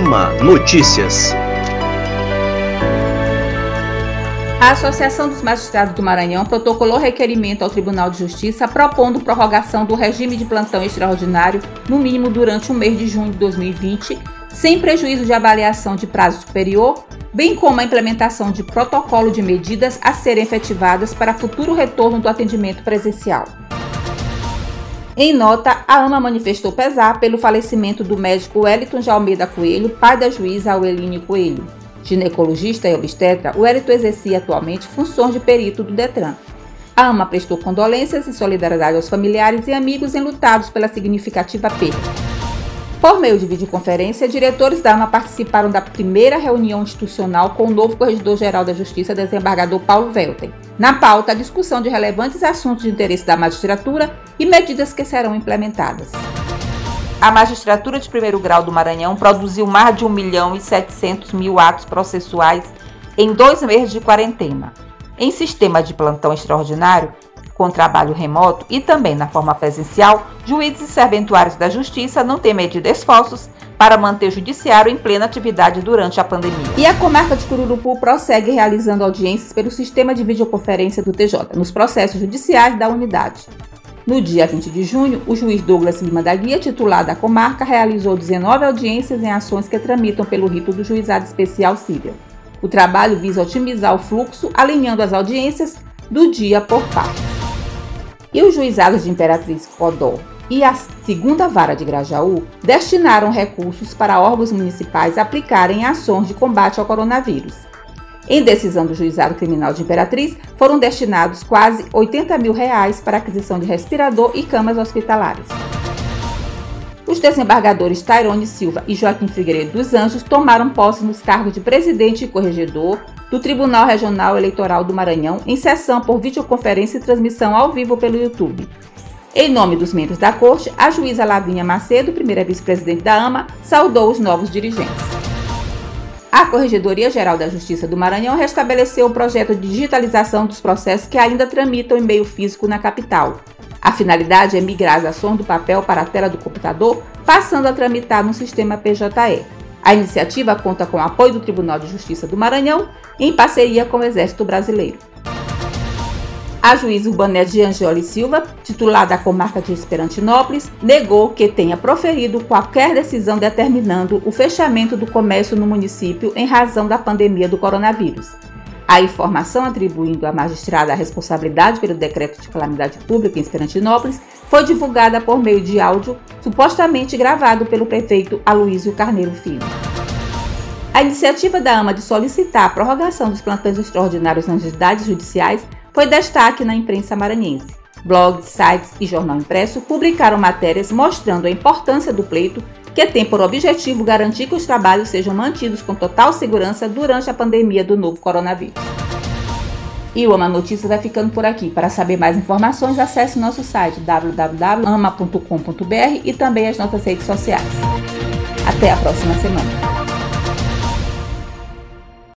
AMA Notícias. A Associação dos Magistrados do Maranhão protocolou requerimento ao Tribunal de Justiça propondo prorrogação do regime de plantão extraordinário, no mínimo durante o mês de junho de 2020, sem prejuízo de avaliação de prazo superior, bem como a implementação de protocolo de medidas a serem efetivadas para futuro retorno do atendimento presencial. Em nota, a AMA manifestou pesar pelo falecimento do médico Wellington de Almeida Coelho, pai da juíza Aueline Coelho. Ginecologista e obstetra, o Wellington exercia atualmente funções de perito do Detran. A AMA prestou condolências e solidariedade aos familiares e amigos enlutados pela significativa perda. Por meio de videoconferência, diretores da AMA participaram da primeira reunião institucional com o novo Corregedor-Geral da Justiça, desembargador Paulo Velten. Na pauta, a discussão de relevantes assuntos de interesse da magistratura e medidas que serão implementadas. A magistratura de primeiro grau do Maranhão produziu mais de 1 milhão e 700 mil atos processuais em dois meses de quarentena. Em sistema de plantão extraordinário, com trabalho remoto e também na forma presencial, juízes e serventuários da Justiça não têm medido esforços para manter o judiciário em plena atividade durante a pandemia. E a comarca de Cururupu prossegue realizando audiências pelo sistema de videoconferência do TJ nos processos judiciais da unidade. No dia 20 de junho, o juiz Douglas Lima da Guia, titular da comarca, realizou 19 audiências em ações que tramitam pelo rito do Juizado Especial Cível. O trabalho visa otimizar o fluxo, alinhando as audiências do dia por partes. E os juizados de Imperatriz Codó e a segunda vara de Grajaú destinaram recursos para órgãos municipais aplicarem ações de combate ao coronavírus. Em decisão do Juizado Criminal de Imperatriz, foram destinados quase 80 mil reais para aquisição de respirador e camas hospitalares. Os desembargadores Tairone Silva e Joaquim Figueiredo dos Anjos tomaram posse nos cargos de presidente e corregedor do Tribunal Regional Eleitoral do Maranhão em sessão por videoconferência e transmissão ao vivo pelo YouTube. Em nome dos membros da corte, a juíza Lavinha Macedo, primeira vice-presidente da AMA, saudou os novos dirigentes. A Corregedoria Geral da Justiça do Maranhão restabeleceu o projeto de digitalização dos processos que ainda tramitam em meio físico na capital. A finalidade é migrar as ações do papel para a tela do computador, passando a tramitar no sistema PJE. A iniciativa conta com o apoio do Tribunal de Justiça do Maranhão, em parceria com o Exército Brasileiro. A juíza Urbanete Angioli Silva, titular da comarca de Esperantinópolis, negou que tenha proferido qualquer decisão determinando o fechamento do comércio no município em razão da pandemia do coronavírus. A informação atribuindo à magistrada a responsabilidade pelo decreto de calamidade pública em Esperantinópolis foi divulgada por meio de áudio supostamente gravado pelo prefeito Aloísio Carneiro Filho. A iniciativa da AMA de solicitar a prorrogação dos plantões extraordinários nas unidades judiciais foi destaque na imprensa maranhense. Blogs, sites e jornal impresso publicaram matérias mostrando a importância do pleito, que tem por objetivo garantir que os trabalhos sejam mantidos com total segurança durante a pandemia do novo coronavírus. E o Ama Notícias vai ficando por aqui. Para saber mais informações, acesse nosso site www.ama.com.br e também as nossas redes sociais. Até a próxima semana.